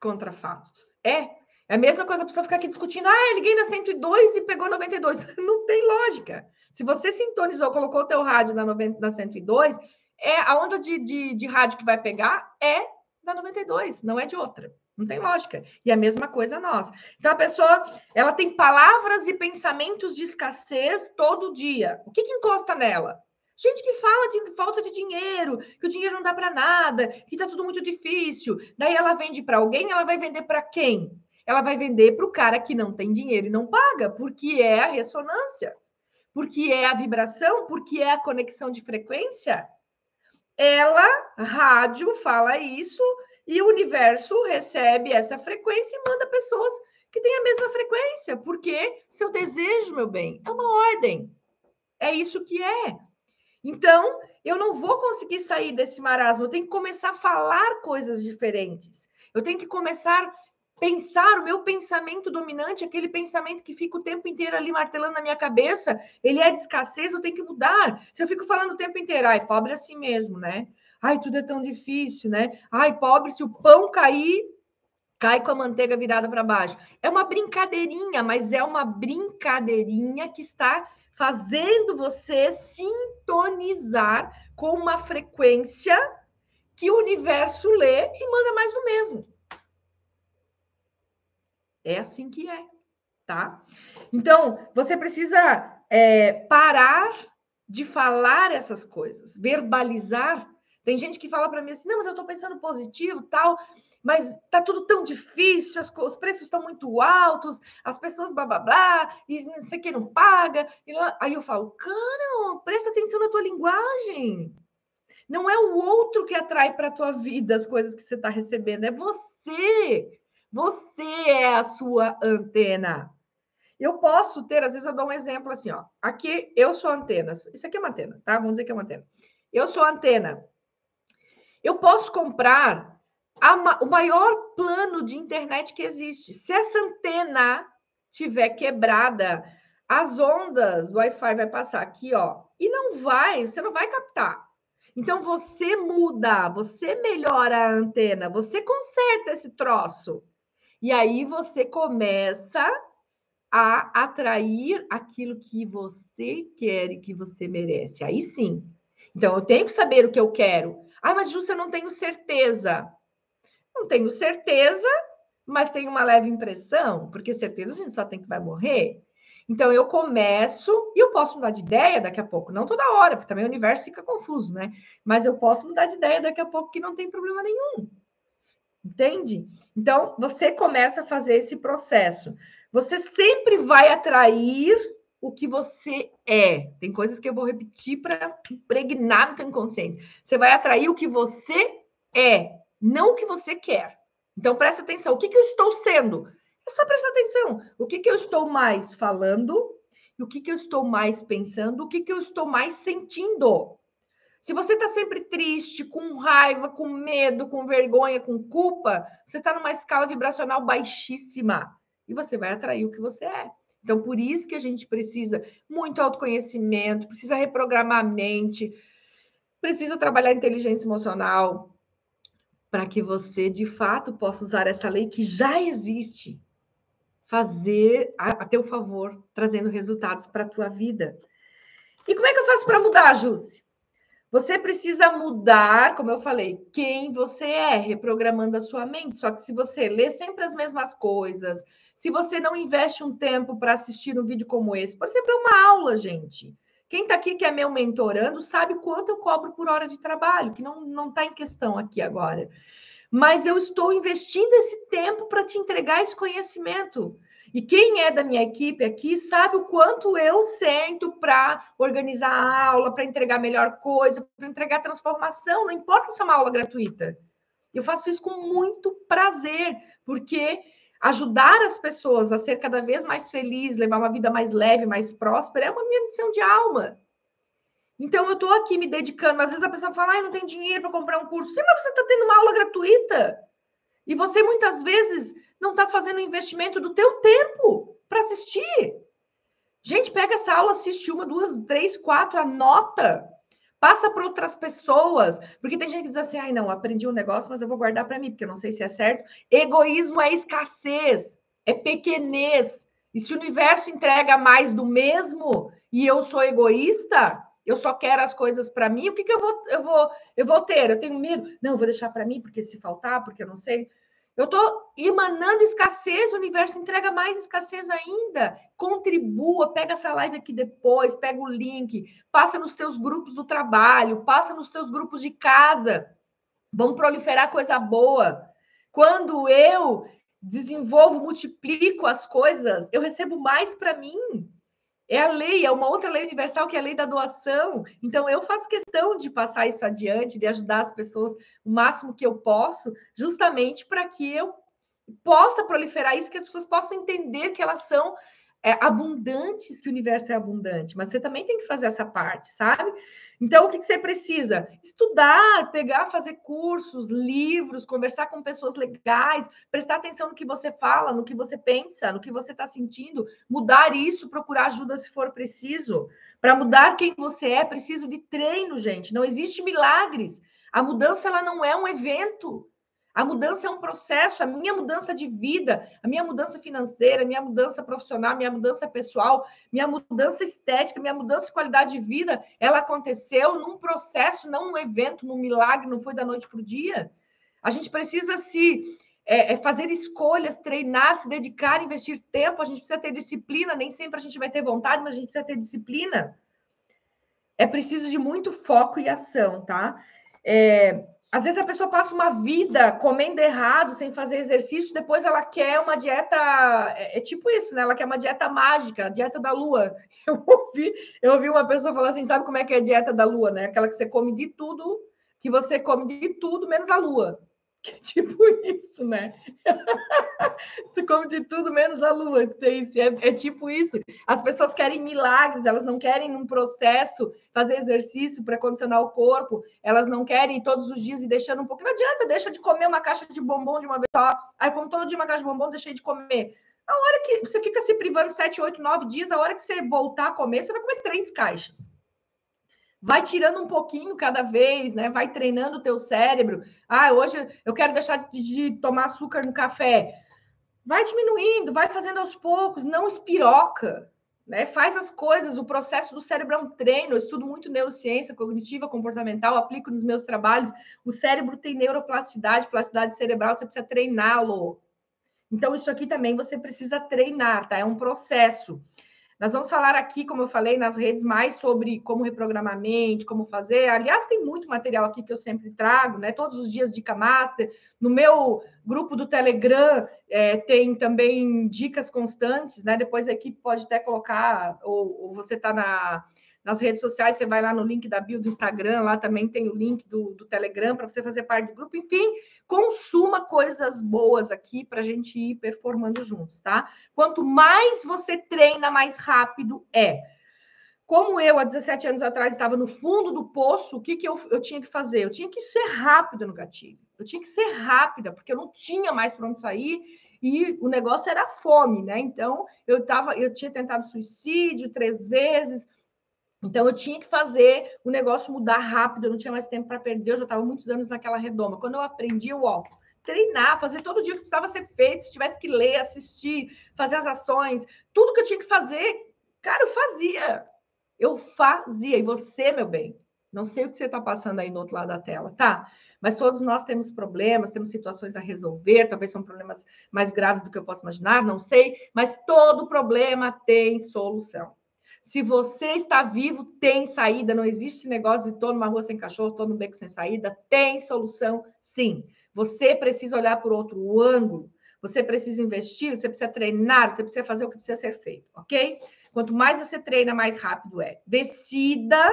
contra fatos. É. É a mesma coisa a pessoa ficar aqui discutindo, ah, liguei na 102 e pegou 92. Não tem lógica. Se você sintonizou, colocou o teu rádio na, 90, na 102, é a onda de, de, de rádio que vai pegar é da 92, não é de outra. Não tem lógica. E a mesma coisa nós. Então a pessoa, ela tem palavras e pensamentos de escassez todo dia. O que, que encosta nela? Gente que fala de falta de dinheiro, que o dinheiro não dá para nada, que tá tudo muito difícil. Daí ela vende para alguém, ela vai vender para quem? Ela vai vender para o cara que não tem dinheiro e não paga, porque é a ressonância, porque é a vibração, porque é a conexão de frequência ela, rádio, fala isso e o universo recebe essa frequência e manda pessoas que têm a mesma frequência, porque seu desejo, meu bem, é uma ordem. É isso que é. Então, eu não vou conseguir sair desse marasmo, eu tenho que começar a falar coisas diferentes. Eu tenho que começar pensar, o meu pensamento dominante, aquele pensamento que fica o tempo inteiro ali martelando na minha cabeça, ele é de escassez, eu tenho que mudar. Se eu fico falando o tempo inteiro, ai, pobre é assim mesmo, né? Ai, tudo é tão difícil, né? Ai, pobre, se o pão cair, cai com a manteiga virada para baixo. É uma brincadeirinha, mas é uma brincadeirinha que está fazendo você sintonizar com uma frequência que o universo lê e manda mais do mesmo. É assim que é, tá? Então, você precisa é, parar de falar essas coisas, verbalizar. Tem gente que fala para mim assim, não, mas eu estou pensando positivo, tal, mas tá tudo tão difícil, as, os preços estão muito altos, as pessoas blá blá blá, e não sei quem não paga. Lá... Aí eu falo, cara, presta atenção na tua linguagem. Não é o outro que atrai para a tua vida as coisas que você está recebendo, é você. Você é a sua antena. Eu posso ter, às vezes eu dou um exemplo assim, ó. Aqui eu sou antena. Isso aqui é uma antena, tá? Vamos dizer que é uma antena. Eu sou antena. Eu posso comprar a, o maior plano de internet que existe. Se essa antena tiver quebrada, as ondas do Wi-Fi vai passar aqui, ó, e não vai, você não vai captar. Então você muda, você melhora a antena, você conserta esse troço. E aí você começa a atrair aquilo que você quer e que você merece. Aí sim. Então eu tenho que saber o que eu quero. Ah, mas Justa, eu não tenho certeza. Não tenho certeza, mas tenho uma leve impressão, porque certeza a gente só tem que vai morrer. Então eu começo e eu posso mudar de ideia daqui a pouco, não toda hora, porque também o universo fica confuso, né? Mas eu posso mudar de ideia daqui a pouco que não tem problema nenhum. Entende? Então, você começa a fazer esse processo. Você sempre vai atrair o que você é. Tem coisas que eu vou repetir para impregnar no teu inconsciente. Você vai atrair o que você é, não o que você quer. Então, presta atenção. O que, que eu estou sendo? É só prestar atenção. O que, que eu estou mais falando? O que, que eu estou mais pensando? O que, que eu estou mais sentindo? Se você está sempre triste, com raiva, com medo, com vergonha, com culpa, você está numa escala vibracional baixíssima e você vai atrair o que você é. Então, por isso que a gente precisa muito autoconhecimento, precisa reprogramar a mente, precisa trabalhar inteligência emocional para que você, de fato, possa usar essa lei que já existe, fazer a, a teu favor, trazendo resultados para a tua vida. E como é que eu faço para mudar, Jússi? Você precisa mudar, como eu falei, quem você é, reprogramando a sua mente. Só que se você lê sempre as mesmas coisas, se você não investe um tempo para assistir um vídeo como esse, por exemplo, é uma aula, gente. Quem está aqui que é meu mentorando sabe quanto eu cobro por hora de trabalho, que não está em questão aqui agora. mas eu estou investindo esse tempo para te entregar esse conhecimento. E quem é da minha equipe aqui sabe o quanto eu sento para organizar a aula, para entregar melhor coisa, para entregar transformação, não importa se é uma aula gratuita. Eu faço isso com muito prazer, porque ajudar as pessoas a ser cada vez mais feliz, levar uma vida mais leve, mais próspera, é uma minha missão de alma. Então, eu estou aqui me dedicando. Às vezes a pessoa fala, ah, não tem dinheiro para comprar um curso. Sim, mas você está tendo uma aula gratuita. E você, muitas vezes, não está fazendo investimento do teu tempo para assistir. Gente, pega essa aula, assiste uma, duas, três, quatro, anota. Passa para outras pessoas. Porque tem gente que diz assim, ai, não, aprendi um negócio, mas eu vou guardar para mim, porque eu não sei se é certo. Egoísmo é escassez, é pequenez. E se o universo entrega mais do mesmo e eu sou egoísta, eu só quero as coisas para mim, o que, que eu, vou, eu, vou, eu vou ter? Eu tenho medo? Não, eu vou deixar para mim, porque se faltar, porque eu não sei. Eu estou emanando escassez, o universo entrega mais escassez ainda. Contribua, pega essa live aqui depois, pega o link, passa nos teus grupos do trabalho, passa nos teus grupos de casa. Vamos proliferar coisa boa. Quando eu desenvolvo, multiplico as coisas, eu recebo mais para mim. É a lei, é uma outra lei universal que é a lei da doação. Então, eu faço questão de passar isso adiante, de ajudar as pessoas o máximo que eu posso, justamente para que eu possa proliferar isso, que as pessoas possam entender que elas são é, abundantes, que o universo é abundante, mas você também tem que fazer essa parte, sabe? Então, o que, que você precisa? Estudar, pegar, fazer cursos, livros, conversar com pessoas legais, prestar atenção no que você fala, no que você pensa, no que você está sentindo, mudar isso, procurar ajuda se for preciso. Para mudar quem você é, preciso de treino, gente. Não existe milagres. A mudança ela não é um evento. A mudança é um processo, a minha mudança de vida, a minha mudança financeira, a minha mudança profissional, a minha mudança pessoal, minha mudança estética, minha mudança de qualidade de vida, ela aconteceu num processo, não num evento, num milagre, não foi da noite para o dia. A gente precisa se é, é fazer escolhas, treinar, se dedicar, investir tempo, a gente precisa ter disciplina, nem sempre a gente vai ter vontade, mas a gente precisa ter disciplina. É preciso de muito foco e ação, tá? É, às vezes a pessoa passa uma vida comendo errado, sem fazer exercício, depois ela quer uma dieta. É, é tipo isso, né? Ela quer uma dieta mágica, dieta da lua. Eu ouvi, eu ouvi uma pessoa falar assim: sabe como é que é a dieta da lua, né? Aquela que você come de tudo, que você come de tudo menos a lua. Que é tipo isso, né? tu come de tudo menos a lua, Stacy. É, é tipo isso. As pessoas querem milagres, elas não querem num processo fazer exercício para condicionar o corpo, elas não querem todos os dias e deixando um pouco. Não adianta, deixa de comer uma caixa de bombom de uma vez só. Aí, como todo dia uma caixa de bombom, deixei de comer. A hora que você fica se privando sete, oito, nove dias, a hora que você voltar a comer, você vai comer três caixas vai tirando um pouquinho cada vez, né? Vai treinando o teu cérebro. Ah, hoje eu quero deixar de tomar açúcar no café. Vai diminuindo, vai fazendo aos poucos, não espiroca, né? Faz as coisas, o processo do cérebro é um treino. Eu estudo muito neurociência cognitiva, comportamental, aplico nos meus trabalhos. O cérebro tem neuroplasticidade, plasticidade cerebral, você precisa treiná-lo. Então, isso aqui também você precisa treinar, tá? É um processo. Nós vamos falar aqui, como eu falei, nas redes mais sobre como reprogramar a mente, como fazer. Aliás, tem muito material aqui que eu sempre trago, né? Todos os dias Dica Master. No meu grupo do Telegram é, tem também dicas constantes, né? Depois a equipe pode até colocar, ou, ou você está na nas redes sociais, você vai lá no link da bio do Instagram, lá também tem o link do, do Telegram para você fazer parte do grupo. Enfim, consuma coisas boas aqui para a gente ir performando juntos, tá? Quanto mais você treina, mais rápido é. Como eu, há 17 anos atrás, estava no fundo do poço, o que, que eu, eu tinha que fazer? Eu tinha que ser rápida no gatilho. Eu tinha que ser rápida, porque eu não tinha mais para onde sair e o negócio era fome, né? Então, eu tava, eu tinha tentado suicídio três vezes, então eu tinha que fazer o negócio mudar rápido, eu não tinha mais tempo para perder, eu já estava muitos anos naquela redoma. Quando eu aprendi, o treinar, fazer todo dia o que precisava ser feito, se tivesse que ler, assistir, fazer as ações, tudo que eu tinha que fazer, cara, eu fazia. Eu fazia. E você, meu bem, não sei o que você está passando aí no outro lado da tela, tá? Mas todos nós temos problemas, temos situações a resolver, talvez são problemas mais graves do que eu posso imaginar, não sei, mas todo problema tem solução. Se você está vivo, tem saída. Não existe negócio de estou numa rua sem cachorro, estou no beco sem saída. Tem solução, sim. Você precisa olhar por outro ângulo. Você precisa investir, você precisa treinar, você precisa fazer o que precisa ser feito, ok? Quanto mais você treina, mais rápido é. Decida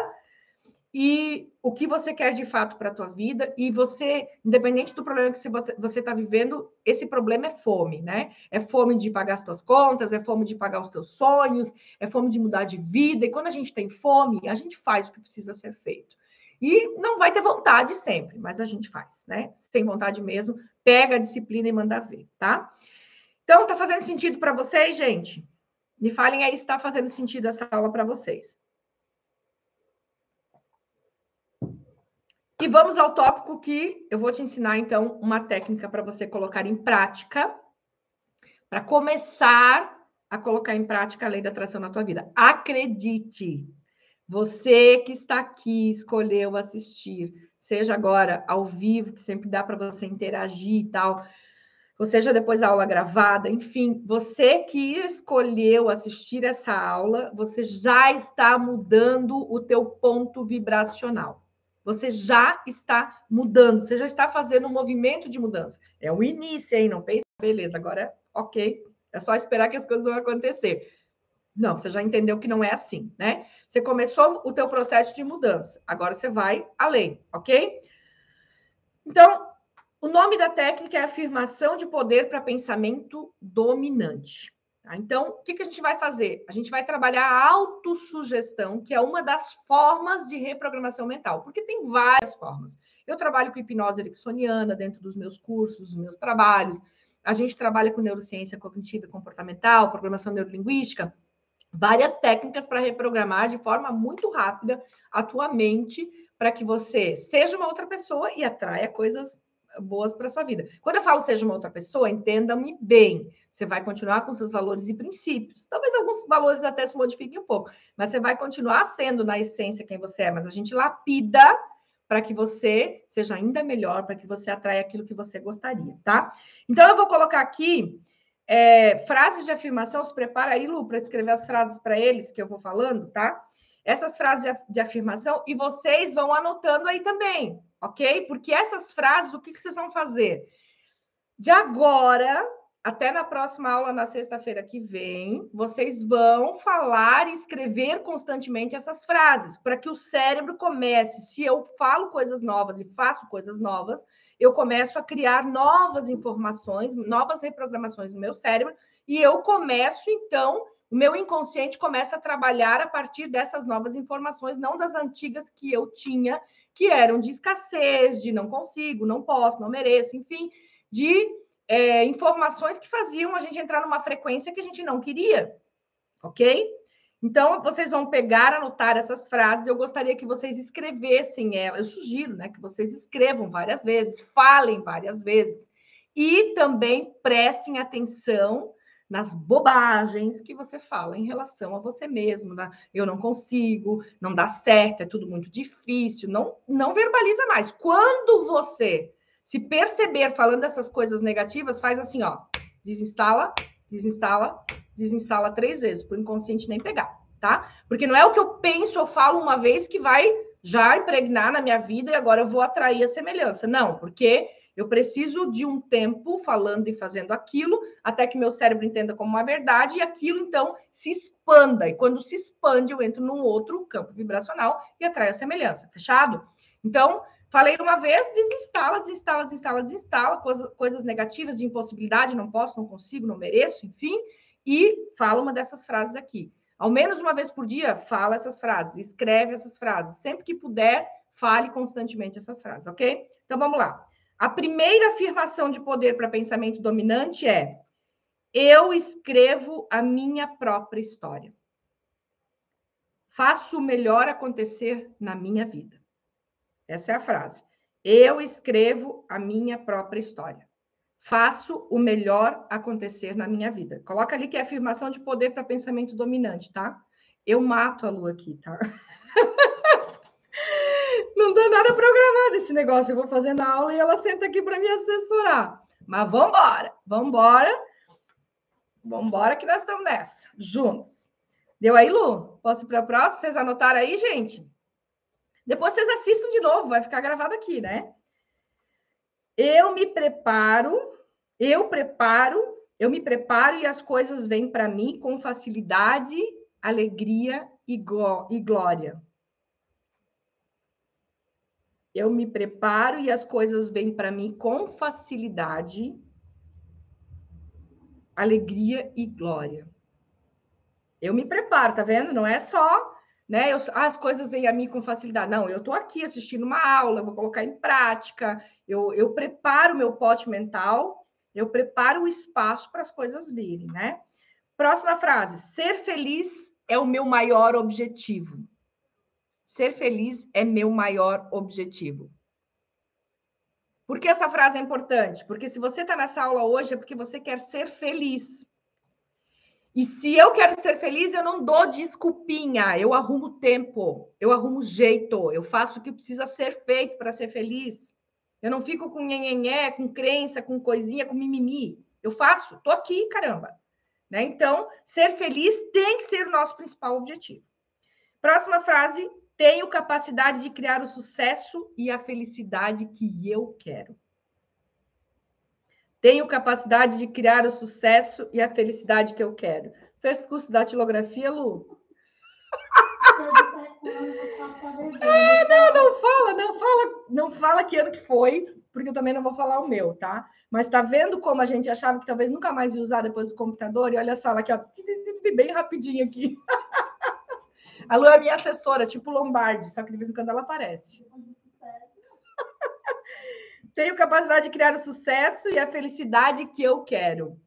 e o que você quer de fato para a tua vida e você, independente do problema que você está vivendo, esse problema é fome, né? É fome de pagar as tuas contas, é fome de pagar os teus sonhos, é fome de mudar de vida. E quando a gente tem fome, a gente faz o que precisa ser feito. E não vai ter vontade sempre, mas a gente faz, né? Sem vontade mesmo, pega a disciplina e manda ver, tá? Então, tá fazendo sentido para vocês, gente? Me falem aí se está fazendo sentido essa aula para vocês. E vamos ao tópico que eu vou te ensinar, então, uma técnica para você colocar em prática, para começar a colocar em prática a lei da atração na tua vida. Acredite, você que está aqui, escolheu assistir, seja agora ao vivo, que sempre dá para você interagir e tal, ou seja depois a aula gravada, enfim, você que escolheu assistir essa aula, você já está mudando o teu ponto vibracional. Você já está mudando, você já está fazendo um movimento de mudança. É o início, hein? Não pense, beleza, agora ok, é só esperar que as coisas vão acontecer. Não, você já entendeu que não é assim, né? Você começou o teu processo de mudança, agora você vai além, ok? Então, o nome da técnica é afirmação de poder para pensamento dominante. Tá? Então, o que, que a gente vai fazer? A gente vai trabalhar a autossugestão, que é uma das formas de reprogramação mental, porque tem várias formas. Eu trabalho com hipnose ericksoniana dentro dos meus cursos, dos meus trabalhos. A gente trabalha com neurociência cognitiva e comportamental, programação neurolinguística, várias técnicas para reprogramar de forma muito rápida a tua mente para que você seja uma outra pessoa e atraia coisas boas para sua vida. Quando eu falo seja uma outra pessoa, entenda-me bem. Você vai continuar com seus valores e princípios. Talvez alguns valores até se modifiquem um pouco, mas você vai continuar sendo na essência quem você é, mas a gente lapida para que você seja ainda melhor, para que você atraia aquilo que você gostaria, tá? Então eu vou colocar aqui é, frases de afirmação. Se prepara aí, Lu, para escrever as frases para eles que eu vou falando, tá? Essas frases de afirmação e vocês vão anotando aí também, ok? Porque essas frases, o que, que vocês vão fazer? De agora até na próxima aula, na sexta-feira que vem, vocês vão falar e escrever constantemente essas frases, para que o cérebro comece. Se eu falo coisas novas e faço coisas novas, eu começo a criar novas informações, novas reprogramações no meu cérebro, e eu começo, então, o meu inconsciente começa a trabalhar a partir dessas novas informações, não das antigas que eu tinha, que eram de escassez, de não consigo, não posso, não mereço, enfim, de é, informações que faziam a gente entrar numa frequência que a gente não queria, ok? Então, vocês vão pegar, anotar essas frases. Eu gostaria que vocês escrevessem elas. Eu sugiro né, que vocês escrevam várias vezes, falem várias vezes. E também prestem atenção nas bobagens que você fala em relação a você mesmo. Né? Eu não consigo, não dá certo, é tudo muito difícil. Não, não verbaliza mais. Quando você se perceber falando essas coisas negativas, faz assim, ó. Desinstala, desinstala, desinstala três vezes, para o inconsciente nem pegar, tá? Porque não é o que eu penso ou falo uma vez que vai já impregnar na minha vida e agora eu vou atrair a semelhança. Não, porque eu preciso de um tempo falando e fazendo aquilo até que meu cérebro entenda como uma verdade e aquilo então se expanda. E quando se expande, eu entro num outro campo vibracional e atraio a semelhança. Fechado? Então, Falei uma vez, desinstala, desinstala, desinstala, desinstala, coisa, coisas negativas de impossibilidade, não posso, não consigo, não mereço, enfim, e fala uma dessas frases aqui. Ao menos uma vez por dia, fala essas frases, escreve essas frases. Sempre que puder, fale constantemente essas frases, ok? Então vamos lá. A primeira afirmação de poder para pensamento dominante é: eu escrevo a minha própria história. Faço o melhor acontecer na minha vida. Essa é a frase. Eu escrevo a minha própria história. Faço o melhor acontecer na minha vida. Coloca ali que é afirmação de poder para pensamento dominante, tá? Eu mato a lua aqui, tá? Não dá nada programado esse negócio. Eu vou fazendo a aula e ela senta aqui para me assessorar. Mas vamos embora, vamos embora. Vamos embora que nós estamos nessa, juntos. Deu aí, Lu? Posso ir para a próxima? Vocês anotaram aí, gente? Depois vocês assistam de novo, vai ficar gravado aqui, né? Eu me preparo, eu preparo, eu me preparo e as coisas vêm para mim com facilidade, alegria e, e glória. Eu me preparo e as coisas vêm para mim com facilidade, alegria e glória. Eu me preparo, tá vendo? Não é só, né? Eu, ah, as coisas vêm a mim com facilidade. Não, eu estou aqui assistindo uma aula, vou colocar em prática. Eu, eu preparo meu pote mental, eu preparo o espaço para as coisas virem, né? Próxima frase: ser feliz é o meu maior objetivo. Ser feliz é meu maior objetivo. Por que essa frase é importante? Porque se você está nessa aula hoje é porque você quer ser feliz. E se eu quero ser feliz, eu não dou desculpinha, eu arrumo tempo, eu arrumo jeito, eu faço o que precisa ser feito para ser feliz. Eu não fico com nhenhenhé, com crença, com coisinha, com mimimi. Eu faço, tô aqui, caramba. Né? Então, ser feliz tem que ser o nosso principal objetivo. Próxima frase tenho capacidade de criar o sucesso e a felicidade que eu quero. Tenho capacidade de criar o sucesso e a felicidade que eu quero. Fez curso da datilografia, Lu? é, não, não fala, não fala, não fala que ano que foi, porque eu também não vou falar o meu, tá? Mas tá vendo como a gente achava que talvez nunca mais ia usar depois do computador? E olha só, ela aqui, ó, bem rapidinho aqui. A Lu é minha assessora, tipo Lombardi, só que de vez em quando ela aparece. Tenho capacidade de criar o sucesso e a felicidade que eu quero.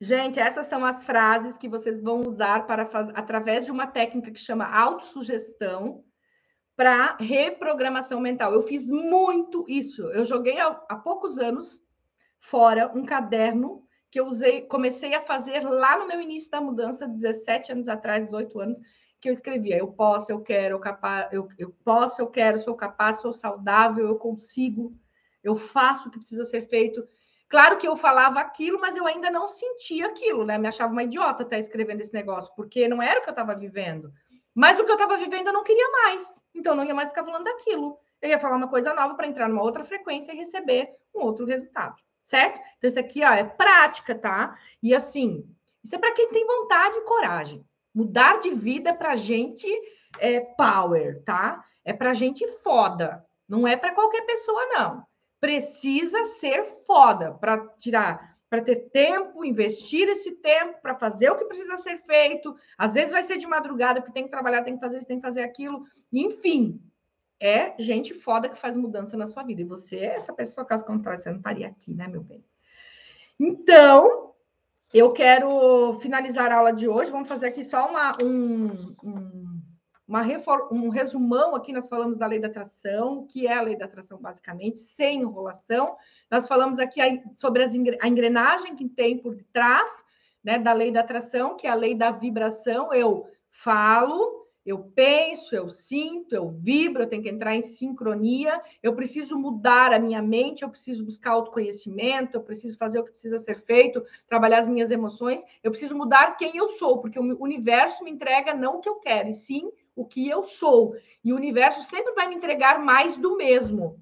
Gente, essas são as frases que vocês vão usar para através de uma técnica que chama autossugestão para reprogramação mental. Eu fiz muito isso. Eu joguei há, há poucos anos fora um caderno que eu usei, comecei a fazer lá no meu início da mudança, 17 anos atrás, 18 anos, que eu escrevia: eu posso, eu quero, eu, capaz, eu, eu posso, eu quero, sou capaz, sou saudável, eu consigo, eu faço o que precisa ser feito. Claro que eu falava aquilo, mas eu ainda não sentia aquilo, né? Me achava uma idiota até escrevendo esse negócio, porque não era o que eu estava vivendo. Mas o que eu estava vivendo eu não queria mais. Então eu não ia mais ficar falando daquilo. Eu ia falar uma coisa nova para entrar numa outra frequência e receber um outro resultado certo? Então, isso aqui ó, é prática, tá? E assim, isso é para quem tem vontade e coragem. Mudar de vida é para gente é power, tá? É para gente foda. Não é para qualquer pessoa, não. Precisa ser foda para tirar, para ter tempo, investir esse tempo para fazer o que precisa ser feito. Às vezes vai ser de madrugada, porque tem que trabalhar, tem que fazer isso, tem que fazer aquilo. Enfim, é gente foda que faz mudança na sua vida. E você, essa pessoa, caso contrário, você não estaria aqui, né, meu bem? Então, eu quero finalizar a aula de hoje. Vamos fazer aqui só uma, um, um, uma um resumão aqui. Nós falamos da lei da atração, que é a lei da atração, basicamente, sem enrolação. Nós falamos aqui sobre as, a engrenagem que tem por trás né, da lei da atração, que é a lei da vibração. Eu falo, eu penso, eu sinto, eu vibro, eu tenho que entrar em sincronia, eu preciso mudar a minha mente, eu preciso buscar autoconhecimento, eu preciso fazer o que precisa ser feito, trabalhar as minhas emoções, eu preciso mudar quem eu sou, porque o universo me entrega não o que eu quero, e sim o que eu sou. E o universo sempre vai me entregar mais do mesmo.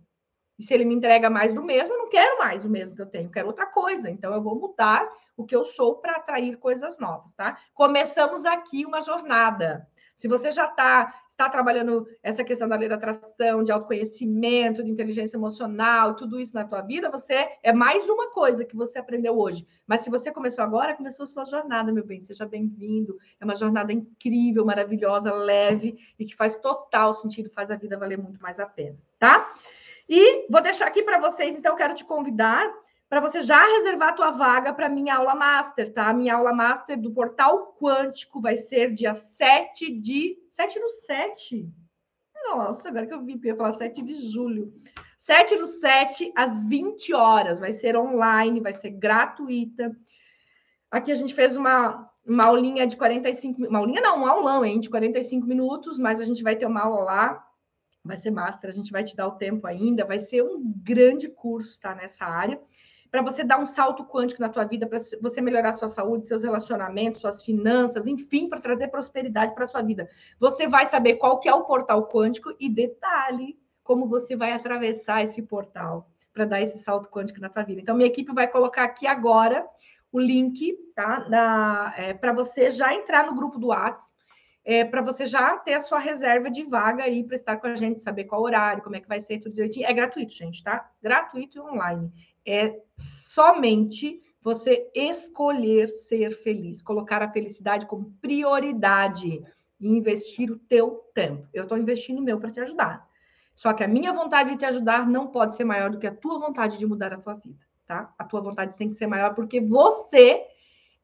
E se ele me entrega mais do mesmo, eu não quero mais o mesmo que eu tenho, eu quero outra coisa. Então eu vou mudar o que eu sou para atrair coisas novas, tá? Começamos aqui uma jornada. Se você já tá, está trabalhando essa questão da lei da atração, de autoconhecimento, de inteligência emocional, tudo isso na tua vida, você é mais uma coisa que você aprendeu hoje. Mas se você começou agora, começou a sua jornada, meu bem. Seja bem-vindo. É uma jornada incrível, maravilhosa, leve e que faz total sentido, faz a vida valer muito mais a pena, tá? E vou deixar aqui para vocês, então, quero te convidar para você já reservar a tua vaga para minha aula master, tá? Minha aula master do Portal Quântico vai ser dia 7 de... 7 do 7? Nossa, agora que eu vi, eu ia falar 7 de julho. 7 do 7, às 20 horas. Vai ser online, vai ser gratuita. Aqui a gente fez uma, uma aulinha de 45... Uma aulinha não, um aulão, hein? De 45 minutos, mas a gente vai ter uma aula lá. Vai ser master, a gente vai te dar o tempo ainda. Vai ser um grande curso, tá? Nessa área para você dar um salto quântico na tua vida, para você melhorar sua saúde, seus relacionamentos, suas finanças, enfim, para trazer prosperidade para sua vida. Você vai saber qual que é o portal quântico e detalhe, como você vai atravessar esse portal para dar esse salto quântico na tua vida. Então, minha equipe vai colocar aqui agora o link, tá? É, para você já entrar no grupo do WhatsApp, é, para você já ter a sua reserva de vaga aí para estar com a gente, saber qual horário, como é que vai ser tudo direitinho. É gratuito, gente, tá? Gratuito e online. É somente você escolher ser feliz, colocar a felicidade como prioridade e investir o teu tempo. Eu estou investindo o meu para te ajudar. Só que a minha vontade de te ajudar não pode ser maior do que a tua vontade de mudar a tua vida, tá? A tua vontade tem que ser maior porque você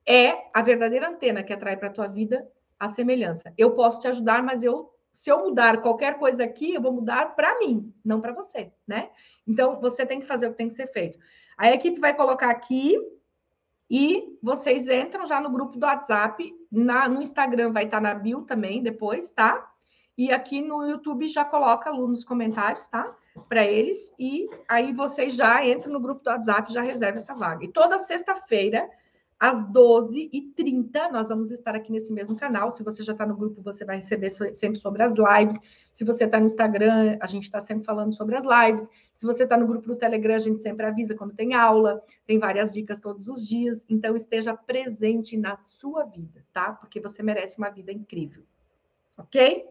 é a verdadeira antena que atrai para a tua vida a semelhança. Eu posso te ajudar, mas eu se eu mudar qualquer coisa aqui, eu vou mudar para mim, não para você, né? Então, você tem que fazer o que tem que ser feito. A equipe vai colocar aqui e vocês entram já no grupo do WhatsApp, na, no Instagram vai estar na bio também depois, tá? E aqui no YouTube já coloca nos comentários, tá? Para eles. E aí vocês já entram no grupo do WhatsApp, já reserva essa vaga. E toda sexta-feira às 12h30, nós vamos estar aqui nesse mesmo canal. Se você já está no grupo, você vai receber sempre sobre as lives. Se você está no Instagram, a gente está sempre falando sobre as lives. Se você está no grupo do Telegram, a gente sempre avisa quando tem aula. Tem várias dicas todos os dias. Então, esteja presente na sua vida, tá? Porque você merece uma vida incrível. Ok?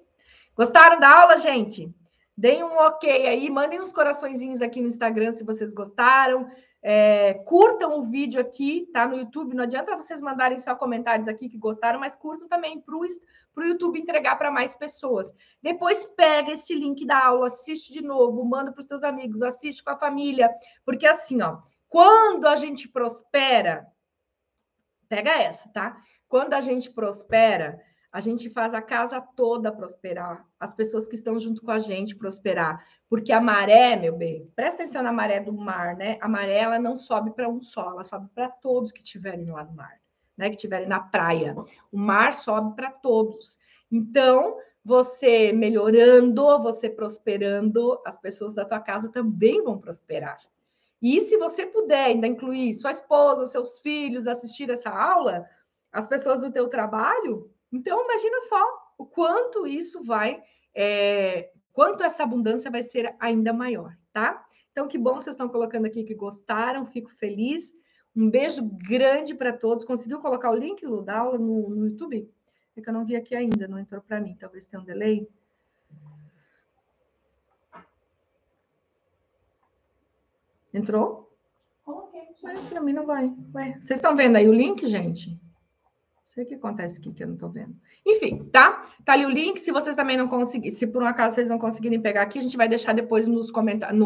Gostaram da aula, gente? Deem um ok aí, mandem uns coraçõezinhos aqui no Instagram se vocês gostaram. É, curtam o vídeo aqui, tá? No YouTube. Não adianta vocês mandarem só comentários aqui que gostaram, mas curtam também para o YouTube entregar para mais pessoas. Depois pega esse link da aula, assiste de novo, manda para os seus amigos, assiste com a família. Porque assim, ó, quando a gente prospera, pega essa, tá? Quando a gente prospera, a gente faz a casa toda prosperar, as pessoas que estão junto com a gente prosperar, porque a maré, meu bem, presta atenção na maré do mar, né? A maré ela não sobe para um só, ela sobe para todos que estiverem lá no mar, né? Que estiverem na praia. O mar sobe para todos. Então, você melhorando, você prosperando, as pessoas da tua casa também vão prosperar. E se você puder ainda incluir sua esposa, seus filhos, assistir essa aula, as pessoas do teu trabalho, então, imagina só o quanto isso vai, é, quanto essa abundância vai ser ainda maior, tá? Então, que bom vocês estão colocando aqui que gostaram, fico feliz. Um beijo grande para todos. Conseguiu colocar o link, Lu, da aula no, no YouTube? É que eu não vi aqui ainda, não entrou para mim. Talvez tenha um delay. Entrou? Coloquei. Para mim não vai. Ué, vocês estão vendo aí o link, gente? Sei o que acontece aqui que eu não estou vendo. Enfim, tá? Tá ali o link. Se vocês também não conseguirem, se por um acaso vocês não conseguirem pegar aqui, a gente vai deixar depois nos comentários,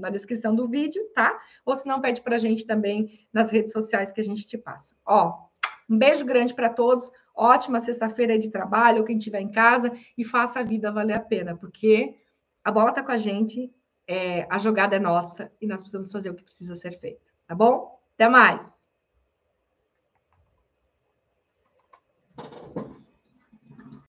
na descrição do vídeo, tá? Ou se não, pede para a gente também nas redes sociais que a gente te passa. Ó, um beijo grande para todos. Ótima sexta-feira de trabalho, quem estiver em casa, e faça a vida valer a pena, porque a bola tá com a gente, é, a jogada é nossa e nós precisamos fazer o que precisa ser feito, tá bom? Até mais!